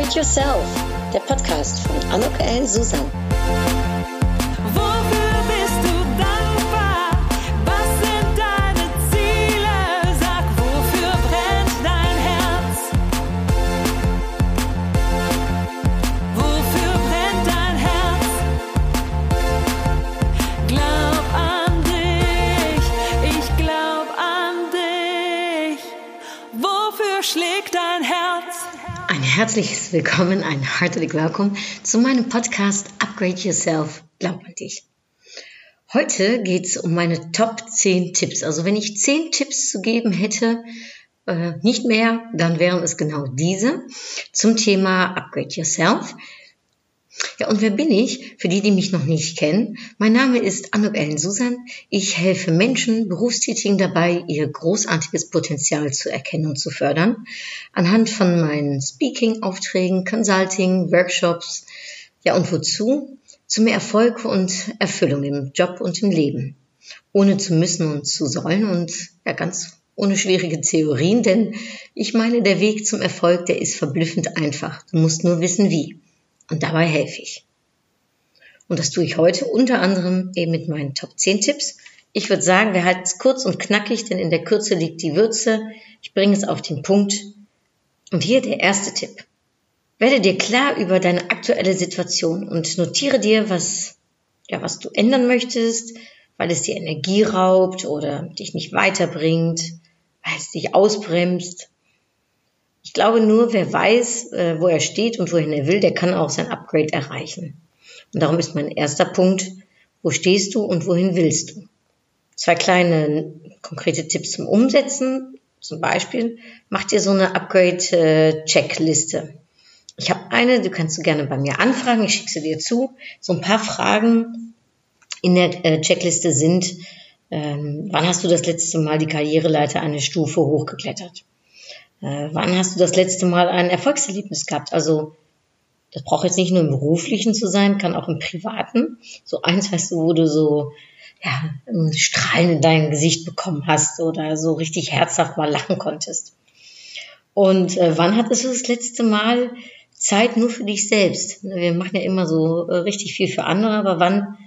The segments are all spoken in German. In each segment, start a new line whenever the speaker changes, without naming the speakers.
Upgrade Yourself, der Podcast von Anok L. Susan.
Herzliches Willkommen, ein herzlich Willkommen zu meinem Podcast Upgrade Yourself. Glaub an dich. Heute geht es um meine Top 10 Tipps. Also wenn ich 10 Tipps zu geben hätte, äh, nicht mehr, dann wären es genau diese zum Thema Upgrade Yourself. Ja, und wer bin ich? Für die, die mich noch nicht kennen. Mein Name ist Anuk Ellen Susan. Ich helfe Menschen, Berufstätigen dabei, ihr großartiges Potenzial zu erkennen und zu fördern. Anhand von meinen Speaking-Aufträgen, Consulting, Workshops. Ja, und wozu? Zu mehr Erfolg und Erfüllung im Job und im Leben. Ohne zu müssen und zu sollen und ja, ganz ohne schwierige Theorien, denn ich meine, der Weg zum Erfolg, der ist verblüffend einfach. Du musst nur wissen, wie. Und dabei helfe ich. Und das tue ich heute unter anderem eben mit meinen Top 10 Tipps. Ich würde sagen, wir halten es kurz und knackig, denn in der Kürze liegt die Würze. Ich bringe es auf den Punkt. Und hier der erste Tipp. Werde dir klar über deine aktuelle Situation und notiere dir, was, ja, was du ändern möchtest, weil es dir Energie raubt oder dich nicht weiterbringt, weil es dich ausbremst ich glaube nur, wer weiß, äh, wo er steht und wohin er will, der kann auch sein Upgrade erreichen. Und darum ist mein erster Punkt, wo stehst du und wohin willst du? Zwei kleine konkrete Tipps zum Umsetzen. Zum Beispiel, mach dir so eine Upgrade-Checkliste. Ich habe eine, du kannst du gerne bei mir anfragen, ich schicke sie dir zu. So ein paar Fragen in der äh, Checkliste sind, ähm, wann hast du das letzte Mal die Karriereleiter eine Stufe hochgeklettert? Äh, wann hast du das letzte Mal ein Erfolgserlebnis gehabt? Also das braucht jetzt nicht nur im beruflichen zu sein, kann auch im privaten. So eins, weißt du, wo du so ja, ein Strahlen in dein Gesicht bekommen hast oder so richtig herzhaft mal lachen konntest. Und äh, wann hattest du das letzte Mal Zeit nur für dich selbst? Wir machen ja immer so äh, richtig viel für andere, aber wann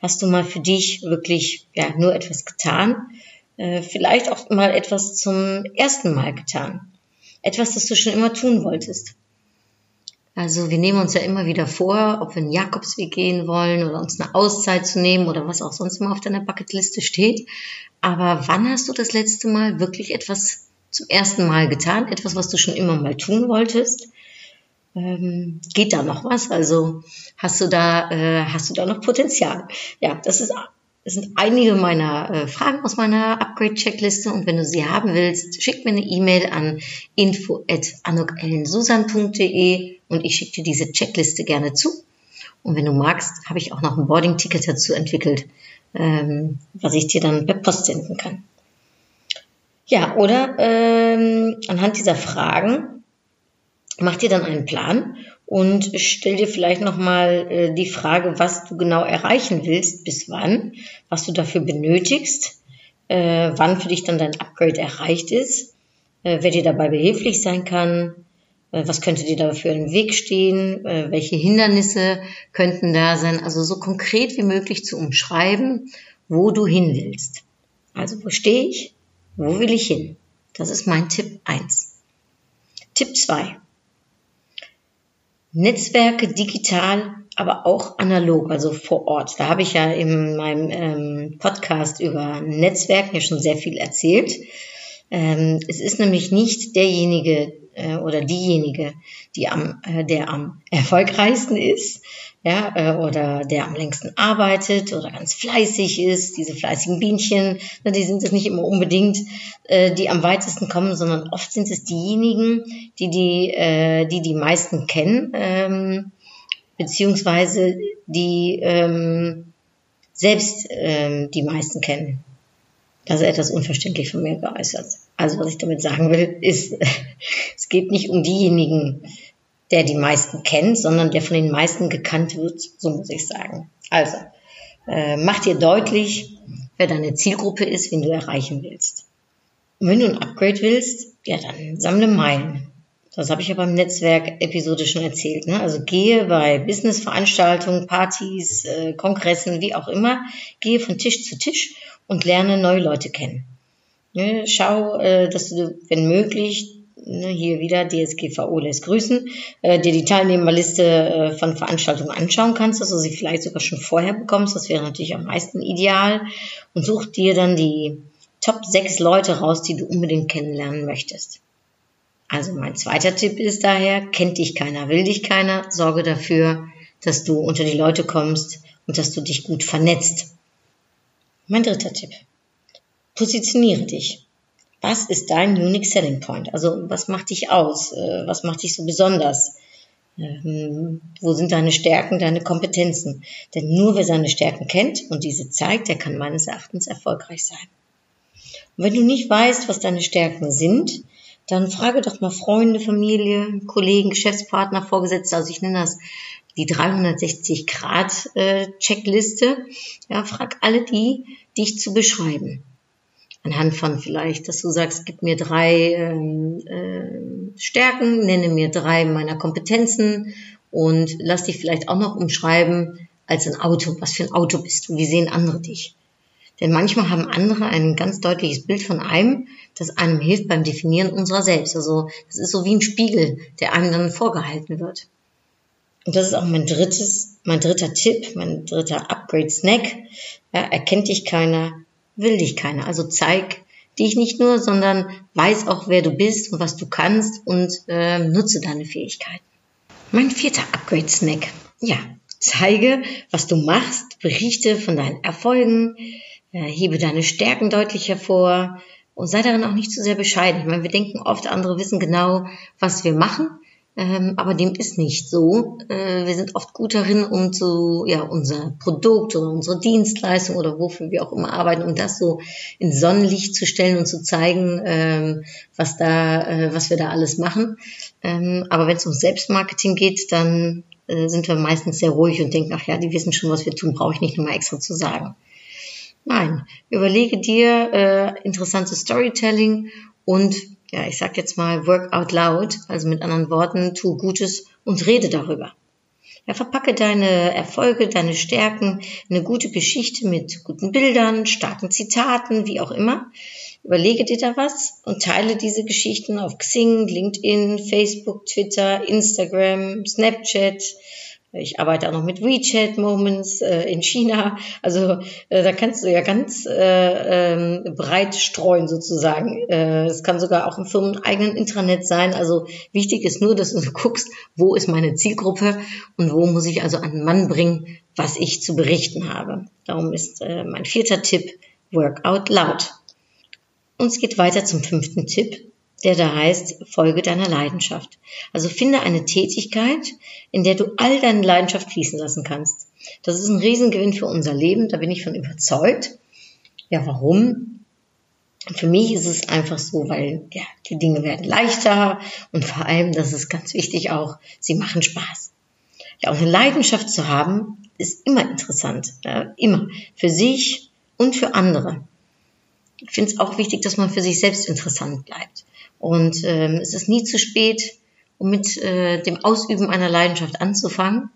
hast du mal für dich wirklich ja nur etwas getan? Äh, vielleicht auch mal etwas zum ersten Mal getan etwas, das du schon immer tun wolltest. Also wir nehmen uns ja immer wieder vor, ob wir einen Jakobsweg gehen wollen oder uns eine Auszeit zu nehmen oder was auch sonst immer auf deiner Bucketliste steht. Aber wann hast du das letzte Mal wirklich etwas zum ersten Mal getan? Etwas, was du schon immer mal tun wolltest? Ähm, geht da noch was? Also hast du da, äh, hast du da noch Potenzial? Ja, das ist das sind einige meiner äh, Fragen aus meiner Upgrade-Checkliste und wenn du sie haben willst, schick mir eine E-Mail an info.anokellensusan.de und ich schicke dir diese Checkliste gerne zu. Und wenn du magst, habe ich auch noch ein Boarding-Ticket dazu entwickelt, ähm, was ich dir dann per Post senden kann. Ja, oder ähm, anhand dieser Fragen mach dir dann einen Plan und stell dir vielleicht nochmal äh, die Frage, was du genau erreichen willst, bis wann, was du dafür benötigst, äh, wann für dich dann dein Upgrade erreicht ist, äh, wer dir dabei behilflich sein kann, äh, was könnte dir dafür im Weg stehen, äh, welche Hindernisse könnten da sein, also so konkret wie möglich zu umschreiben, wo du hin willst. Also wo stehe ich, wo will ich hin? Das ist mein Tipp eins. Tipp zwei Netzwerke digital, aber auch analog, also vor Ort. Da habe ich ja in meinem ähm, Podcast über Netzwerken ja schon sehr viel erzählt. Ähm, es ist nämlich nicht derjenige äh, oder diejenige, die am, äh, der am erfolgreichsten ist, ja, äh, oder der am längsten arbeitet oder ganz fleißig ist, diese fleißigen Bienchen, ne, die sind es nicht immer unbedingt, äh, die am weitesten kommen, sondern oft sind es diejenigen, die die, äh, die, die meisten kennen, ähm, beziehungsweise die ähm, selbst ähm, die meisten kennen. Das ist etwas unverständlich von mir geäußert. Also was ich damit sagen will, ist, es geht nicht um diejenigen, der die meisten kennt, sondern der von den meisten gekannt wird, so muss ich sagen. Also, äh, mach dir deutlich, wer deine Zielgruppe ist, wen du erreichen willst. Und wenn du ein Upgrade willst, ja, dann sammle Meilen. Das habe ich ja beim Netzwerk-Episode schon erzählt. Ne? Also gehe bei Business-Veranstaltungen, Partys, äh, Kongressen, wie auch immer, gehe von Tisch zu Tisch und lerne neue Leute kennen. Ne? Schau, äh, dass du, wenn möglich, hier wieder DSGVO lässt grüßen, äh, dir die Teilnehmerliste äh, von Veranstaltungen anschauen kannst, dass du sie vielleicht sogar schon vorher bekommst. Das wäre natürlich am meisten ideal. Und such dir dann die Top 6 Leute raus, die du unbedingt kennenlernen möchtest. Also mein zweiter Tipp ist daher, kennt dich keiner, will dich keiner, sorge dafür, dass du unter die Leute kommst und dass du dich gut vernetzt. Mein dritter Tipp. Positioniere dich. Was ist dein Unique Selling Point? Also was macht dich aus? Äh, was macht dich so besonders? Ähm, wo sind deine Stärken, deine Kompetenzen? Denn nur wer seine Stärken kennt und diese zeigt, der kann meines Erachtens erfolgreich sein. Und wenn du nicht weißt, was deine Stärken sind, dann frage doch mal Freunde, Familie, Kollegen, Geschäftspartner, Vorgesetzte. Also ich nenne das die 360 Grad äh, Checkliste. Ja, frag alle die, dich zu beschreiben. Anhand von vielleicht, dass du sagst, gib mir drei ähm, äh, Stärken, nenne mir drei meiner Kompetenzen und lass dich vielleicht auch noch umschreiben als ein Auto. Was für ein Auto bist du? Wie sehen andere dich? Denn manchmal haben andere ein ganz deutliches Bild von einem, das einem hilft beim Definieren unserer selbst. Also das ist so wie ein Spiegel, der einem dann vorgehalten wird. Und das ist auch mein drittes, mein dritter Tipp, mein dritter Upgrade-Snack. Ja, erkennt dich keiner, will dich keiner. Also zeig dich nicht nur, sondern weiß auch, wer du bist und was du kannst und äh, nutze deine Fähigkeiten. Mein vierter Upgrade-Snack. Ja, zeige, was du machst, berichte von deinen Erfolgen, ja, hebe deine Stärken deutlich hervor und sei darin auch nicht zu sehr bescheiden. Ich meine, wir denken oft, andere wissen genau, was wir machen, ähm, aber dem ist nicht so. Äh, wir sind oft gut darin, um so ja unser Produkt oder unsere Dienstleistung oder wofür wir auch immer arbeiten, um das so in Sonnenlicht zu stellen und zu zeigen, ähm, was da, äh, was wir da alles machen. Ähm, aber wenn es um Selbstmarketing geht, dann äh, sind wir meistens sehr ruhig und denken, ach ja, die wissen schon, was wir tun, brauche ich nicht nochmal extra zu sagen. Nein, überlege dir äh, interessantes Storytelling und ja, ich sag jetzt mal work out loud, also mit anderen Worten, tu Gutes und rede darüber. Ja, verpacke deine Erfolge, deine Stärken, eine gute Geschichte mit guten Bildern, starken Zitaten, wie auch immer. Überlege dir da was und teile diese Geschichten auf Xing, LinkedIn, Facebook, Twitter, Instagram, Snapchat, ich arbeite auch noch mit WeChat Moments äh, in China. Also äh, da kannst du ja ganz äh, ähm, breit streuen sozusagen. Äh, es kann sogar auch im firmeneigenen Intranet sein. Also wichtig ist nur, dass du guckst, wo ist meine Zielgruppe und wo muss ich also den Mann bringen, was ich zu berichten habe. Darum ist äh, mein vierter Tipp Work out loud. Und es geht weiter zum fünften Tipp der da heißt, folge deiner Leidenschaft. Also finde eine Tätigkeit, in der du all deine Leidenschaft fließen lassen kannst. Das ist ein Riesengewinn für unser Leben, da bin ich von überzeugt. Ja, warum? Für mich ist es einfach so, weil ja, die Dinge werden leichter und vor allem, das ist ganz wichtig auch, sie machen Spaß. Ja, auch eine Leidenschaft zu haben, ist immer interessant. Ja, immer. Für sich und für andere. Ich finde es auch wichtig, dass man für sich selbst interessant bleibt. Und ähm, es ist nie zu spät, um mit äh, dem Ausüben einer Leidenschaft anzufangen.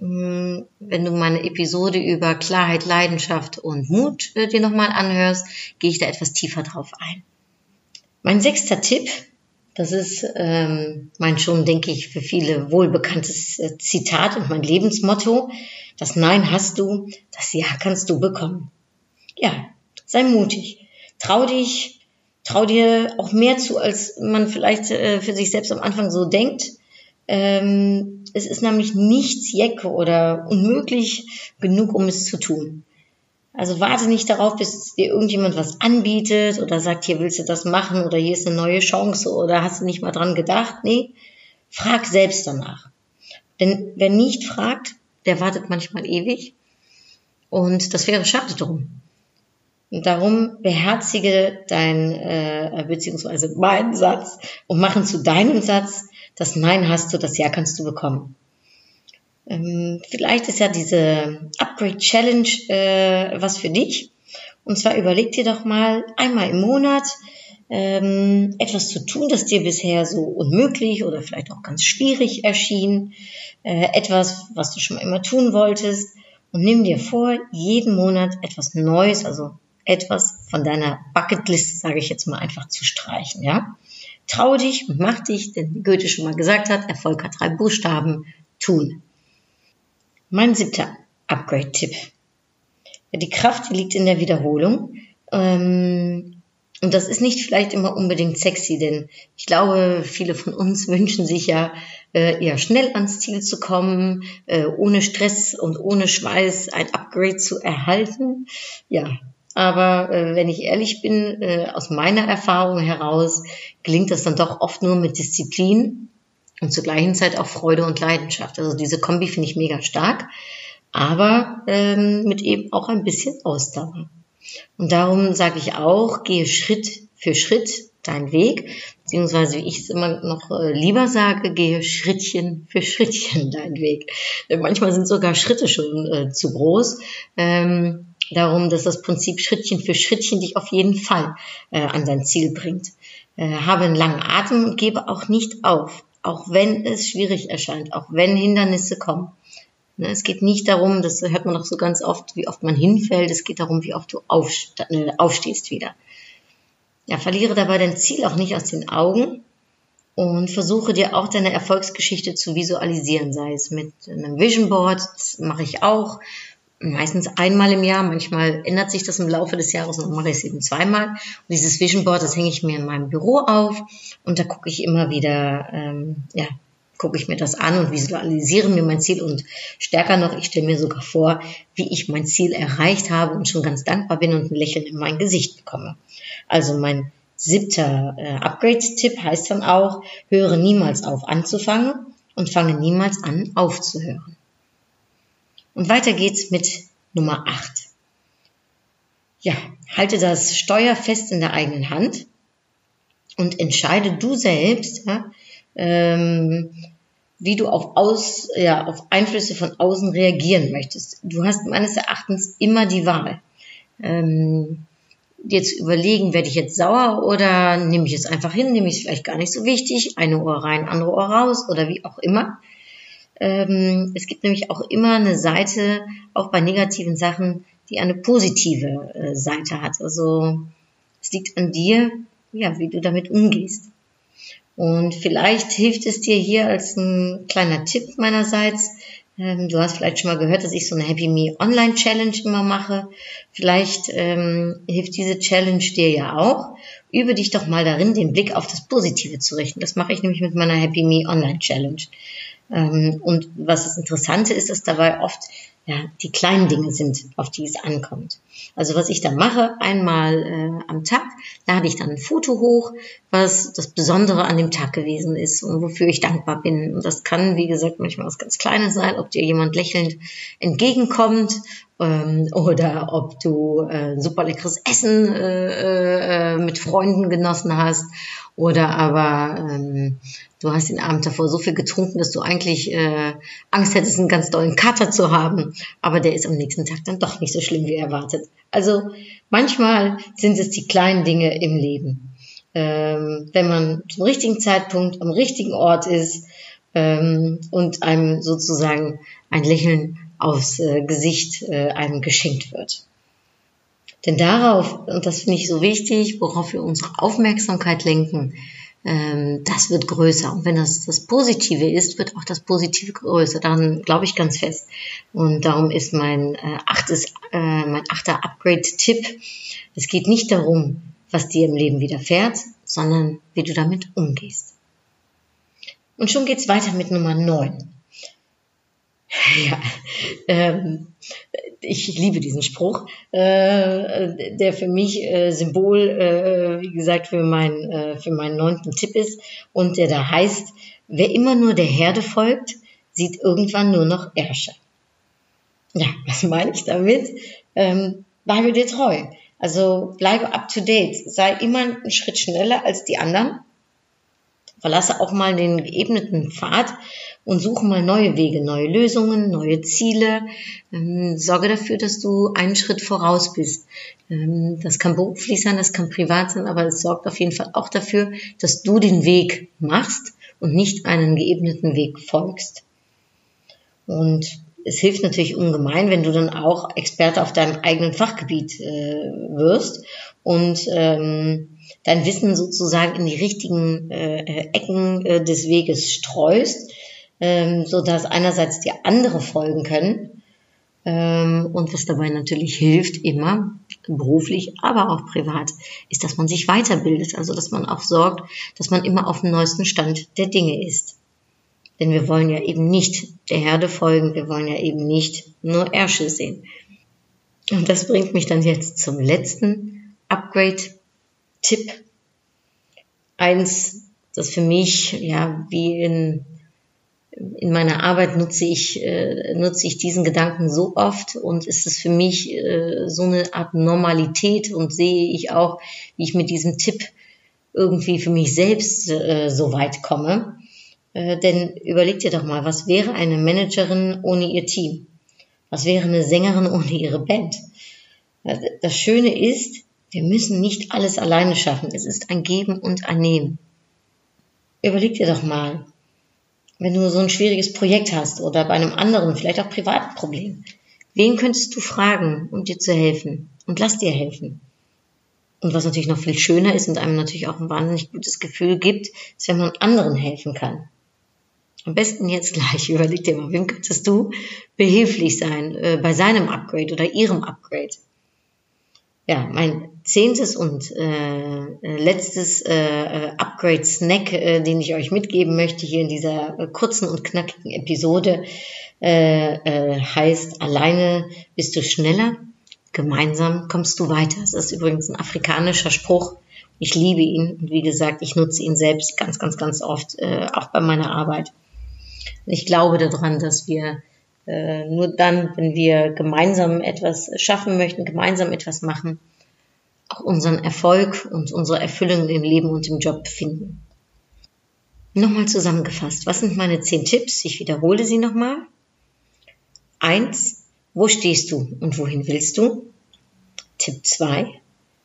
Ähm, wenn du meine Episode über Klarheit, Leidenschaft und Mut äh, dir nochmal anhörst, gehe ich da etwas tiefer drauf ein. Mein sechster Tipp, das ist ähm, mein schon, denke ich, für viele wohlbekanntes äh, Zitat und mein Lebensmotto. Das Nein hast du, das Ja kannst du bekommen. Ja, sei mutig. Trau dich, trau dir auch mehr zu, als man vielleicht äh, für sich selbst am Anfang so denkt. Ähm, es ist nämlich nichts Jecke oder unmöglich genug, um es zu tun. Also warte nicht darauf, bis dir irgendjemand was anbietet oder sagt, hier willst du das machen oder hier ist eine neue Chance oder hast du nicht mal dran gedacht. Nee, frag selbst danach. Denn wer nicht fragt, der wartet manchmal ewig. Und das wäre schade drum. Und darum beherzige dein, äh, beziehungsweise meinen Satz und machen zu deinem Satz, das Nein hast du, das Ja kannst du bekommen. Ähm, vielleicht ist ja diese Upgrade Challenge äh, was für dich. Und zwar überleg dir doch mal einmal im Monat, ähm, etwas zu tun, das dir bisher so unmöglich oder vielleicht auch ganz schwierig erschien, äh, etwas, was du schon mal immer tun wolltest und nimm dir vor, jeden Monat etwas Neues, also etwas von deiner Bucketlist, sage ich jetzt mal, einfach zu streichen, ja? Trau dich und mach dich, denn wie Goethe schon mal gesagt hat, Erfolg hat drei Buchstaben, tun. Mein siebter Upgrade-Tipp. Die Kraft liegt in der Wiederholung. Ähm, und das ist nicht vielleicht immer unbedingt sexy, denn ich glaube, viele von uns wünschen sich ja, äh, eher schnell ans Ziel zu kommen, äh, ohne Stress und ohne Schweiß ein Upgrade zu erhalten. Ja, aber äh, wenn ich ehrlich bin, äh, aus meiner Erfahrung heraus gelingt das dann doch oft nur mit Disziplin und zur gleichen Zeit auch Freude und Leidenschaft. Also diese Kombi finde ich mega stark, aber ähm, mit eben auch ein bisschen Ausdauer. Und darum sage ich auch, gehe Schritt für Schritt deinen Weg, beziehungsweise wie ich es immer noch äh, lieber sage, gehe Schrittchen für Schrittchen deinen Weg. Denn manchmal sind sogar Schritte schon äh, zu groß. Ähm, darum, dass das Prinzip Schrittchen für Schrittchen dich auf jeden Fall äh, an dein Ziel bringt. Äh, habe einen langen Atem und gebe auch nicht auf, auch wenn es schwierig erscheint, auch wenn Hindernisse kommen. Ne, es geht nicht darum, das hört man doch so ganz oft, wie oft man hinfällt. Es geht darum, wie oft du äh, aufstehst wieder. Ja, verliere dabei dein Ziel auch nicht aus den Augen und versuche dir auch deine Erfolgsgeschichte zu visualisieren, sei es mit einem Vision Board, das mache ich auch, meistens einmal im Jahr, manchmal ändert sich das im Laufe des Jahres und mache ich es eben zweimal. Und dieses Vision Board, das hänge ich mir in meinem Büro auf und da gucke ich immer wieder, ähm, ja, gucke ich mir das an und visualisiere mir mein Ziel und stärker noch, ich stelle mir sogar vor, wie ich mein Ziel erreicht habe und schon ganz dankbar bin und ein Lächeln in mein Gesicht bekomme. Also mein siebter äh, Upgrade-Tipp heißt dann auch, höre niemals auf anzufangen und fange niemals an aufzuhören. Und weiter geht's mit Nummer 8. Ja, halte das Steuer fest in der eigenen Hand und entscheide du selbst, ja, ähm, wie du auf, Aus, ja, auf Einflüsse von außen reagieren möchtest. Du hast meines Erachtens immer die Wahl. Ähm, dir zu überlegen, werde ich jetzt sauer oder nehme ich es einfach hin, nehme ich es vielleicht gar nicht so wichtig, eine Ohr rein, andere Ohr raus oder wie auch immer. Ähm, es gibt nämlich auch immer eine Seite, auch bei negativen Sachen, die eine positive äh, Seite hat. Also es liegt an dir, ja, wie du damit umgehst. Und vielleicht hilft es dir hier als ein kleiner Tipp meinerseits. Ähm, du hast vielleicht schon mal gehört, dass ich so eine Happy Me Online Challenge immer mache. Vielleicht ähm, hilft diese Challenge dir ja auch. Übe dich doch mal darin, den Blick auf das Positive zu richten. Das mache ich nämlich mit meiner Happy Me Online Challenge. Ähm, und was das Interessante ist, dass dabei oft ja, die kleinen Dinge sind, auf die es ankommt. Also was ich dann mache, einmal äh, am Tag lade ich dann ein Foto hoch, was das Besondere an dem Tag gewesen ist und wofür ich dankbar bin. Und das kann, wie gesagt, manchmal was ganz Kleines sein, ob dir jemand lächelnd entgegenkommt ähm, oder ob du äh, super leckeres Essen äh, äh, mit Freunden genossen hast oder aber ähm, du hast den Abend davor so viel getrunken, dass du eigentlich äh, Angst hättest, einen ganz dollen Kater zu haben, aber der ist am nächsten Tag dann doch nicht so schlimm wie erwartet. Also manchmal sind es die kleinen Dinge im Leben. Ähm, wenn man zum richtigen Zeitpunkt am richtigen Ort ist ähm, und einem sozusagen ein Lächeln aufs äh, Gesicht äh, einem geschenkt wird. Denn darauf, und das finde ich so wichtig, worauf wir unsere Aufmerksamkeit lenken, das wird größer. Und wenn das das Positive ist, wird auch das Positive größer. Daran glaube ich ganz fest. Und darum ist mein äh, achtes, äh, mein achter Upgrade-Tipp. Es geht nicht darum, was dir im Leben widerfährt, sondern wie du damit umgehst. Und schon geht's weiter mit Nummer 9. Ja, ähm, ich liebe diesen Spruch, äh, der für mich äh, Symbol, äh, wie gesagt, für, mein, äh, für meinen neunten Tipp ist und der da heißt, wer immer nur der Herde folgt, sieht irgendwann nur noch Ärsche. Ja, was meine ich damit? Ähm, bleibe dir treu. Also bleibe up to date. Sei immer einen Schritt schneller als die anderen. Verlasse auch mal den geebneten Pfad und suche mal neue Wege, neue Lösungen, neue Ziele. Ähm, sorge dafür, dass du einen Schritt voraus bist. Ähm, das kann beruflich sein, das kann privat sein, aber es sorgt auf jeden Fall auch dafür, dass du den Weg machst und nicht einen geebneten Weg folgst. Und es hilft natürlich ungemein, wenn du dann auch Experte auf deinem eigenen Fachgebiet äh, wirst und ähm, dein Wissen sozusagen in die richtigen äh, Ecken äh, des Weges streust, ähm, so dass einerseits dir andere folgen können ähm, und was dabei natürlich hilft immer beruflich, aber auch privat, ist, dass man sich weiterbildet, also dass man auch sorgt, dass man immer auf dem neuesten Stand der Dinge ist. Denn wir wollen ja eben nicht der Herde folgen, wir wollen ja eben nicht nur Ärsche sehen. Und das bringt mich dann jetzt zum letzten Upgrade-Tipp. Eins, das für mich, ja, wie in, in meiner Arbeit nutze ich, äh, nutze ich diesen Gedanken so oft und ist es für mich äh, so eine Art Normalität und sehe ich auch, wie ich mit diesem Tipp irgendwie für mich selbst äh, so weit komme. Äh, denn überleg dir doch mal, was wäre eine Managerin ohne ihr Team? Was wäre eine Sängerin ohne ihre Band? Äh, das Schöne ist, wir müssen nicht alles alleine schaffen. Es ist ein Geben und ein Nehmen. Überleg dir doch mal, wenn du so ein schwieriges Projekt hast oder bei einem anderen, vielleicht auch privaten Problem, wen könntest du fragen, um dir zu helfen? Und lass dir helfen. Und was natürlich noch viel schöner ist und einem natürlich auch ein wahnsinnig gutes Gefühl gibt, ist, wenn man anderen helfen kann. Am besten jetzt gleich. Überleg dir mal, wem könntest du behilflich sein äh, bei seinem Upgrade oder ihrem Upgrade? Ja, mein zehntes und äh, äh letztes äh, äh, Upgrade-Snack, äh, den ich euch mitgeben möchte hier in dieser äh, kurzen und knackigen Episode, äh, äh, heißt, alleine bist du schneller, gemeinsam kommst du weiter. Das ist übrigens ein afrikanischer Spruch. Ich liebe ihn und wie gesagt, ich nutze ihn selbst ganz, ganz, ganz oft, äh, auch bei meiner Arbeit. Ich glaube daran, dass wir äh, nur dann, wenn wir gemeinsam etwas schaffen möchten, gemeinsam etwas machen, auch unseren Erfolg und unsere Erfüllung im Leben und im Job finden. Nochmal zusammengefasst, was sind meine zehn Tipps? Ich wiederhole sie nochmal. Eins, wo stehst du und wohin willst du? Tipp zwei,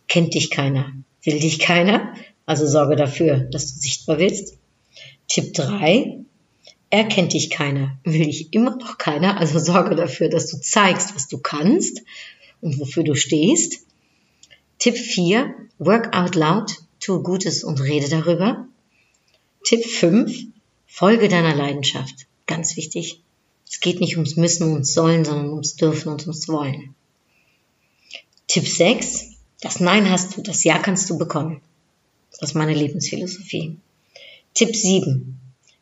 kennt dich keiner, will dich keiner, also sorge dafür, dass du sichtbar willst. Tipp drei, erkennt dich keiner, will dich immer noch keiner, also sorge dafür, dass du zeigst, was du kannst und wofür du stehst. Tipp 4, work out loud, tu Gutes und rede darüber. Tipp 5, folge deiner Leidenschaft. Ganz wichtig. Es geht nicht ums Müssen und Sollen, sondern ums Dürfen und ums Wollen. Tipp 6, das Nein hast du, das Ja kannst du bekommen. Das ist meine Lebensphilosophie. Tipp 7,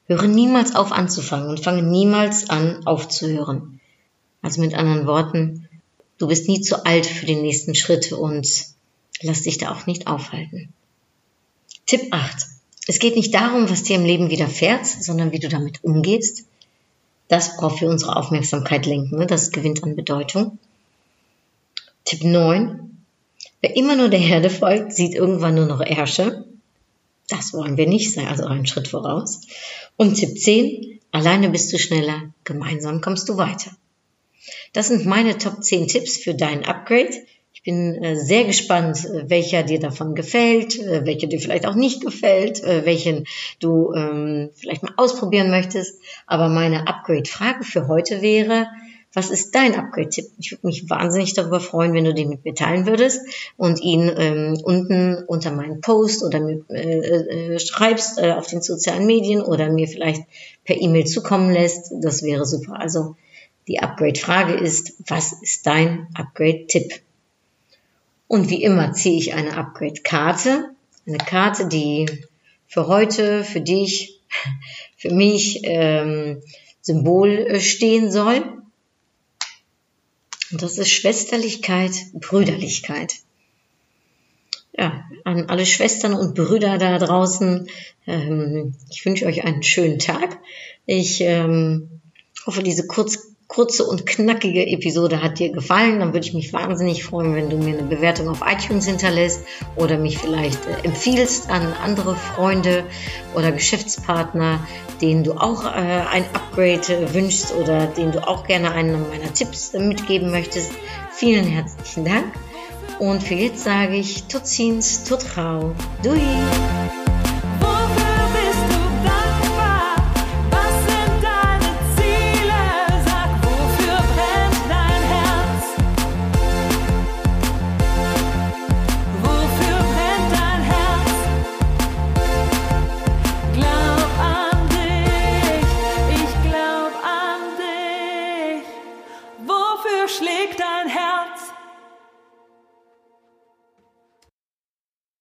Höre niemals auf anzufangen und fange niemals an aufzuhören. Also mit anderen Worten, du bist nie zu alt für den nächsten Schritt und lass dich da auch nicht aufhalten. Tipp 8. Es geht nicht darum, was dir im Leben widerfährt, sondern wie du damit umgehst. Das, worauf wir unsere Aufmerksamkeit lenken, ne? das gewinnt an Bedeutung. Tipp 9. Wer immer nur der Herde folgt, sieht irgendwann nur noch Ärsche. Das wollen wir nicht sein, also einen Schritt voraus. Und Tipp 10, alleine bist du schneller, gemeinsam kommst du weiter. Das sind meine Top 10 Tipps für dein Upgrade. Ich bin äh, sehr gespannt, äh, welcher dir davon gefällt, äh, welcher dir vielleicht auch nicht gefällt, welchen du ähm, vielleicht mal ausprobieren möchtest. Aber meine Upgrade-Frage für heute wäre, was ist dein Upgrade-Tipp? Ich würde mich wahnsinnig darüber freuen, wenn du den mit mir teilen würdest und ihn ähm, unten unter meinen Post oder mir äh, äh, schreibst äh, auf den sozialen Medien oder mir vielleicht per E-Mail zukommen lässt. Das wäre super. Also die Upgrade-Frage ist, was ist dein Upgrade-Tipp? Und wie immer ziehe ich eine Upgrade-Karte. Eine Karte, die für heute, für dich, für mich ähm, Symbol äh, stehen soll. Und das ist Schwesterlichkeit, Brüderlichkeit. Ja, an alle Schwestern und Brüder da draußen, ähm, ich wünsche euch einen schönen Tag. Ich ähm, hoffe, diese kurz kurze und knackige Episode hat dir gefallen, dann würde ich mich wahnsinnig freuen, wenn du mir eine Bewertung auf iTunes hinterlässt oder mich vielleicht äh, empfiehlst an andere Freunde oder Geschäftspartner, denen du auch äh, ein Upgrade äh, wünschst oder denen du auch gerne einen meiner Tipps äh, mitgeben möchtest. Vielen herzlichen Dank. Und für jetzt sage ich tot ziens, tot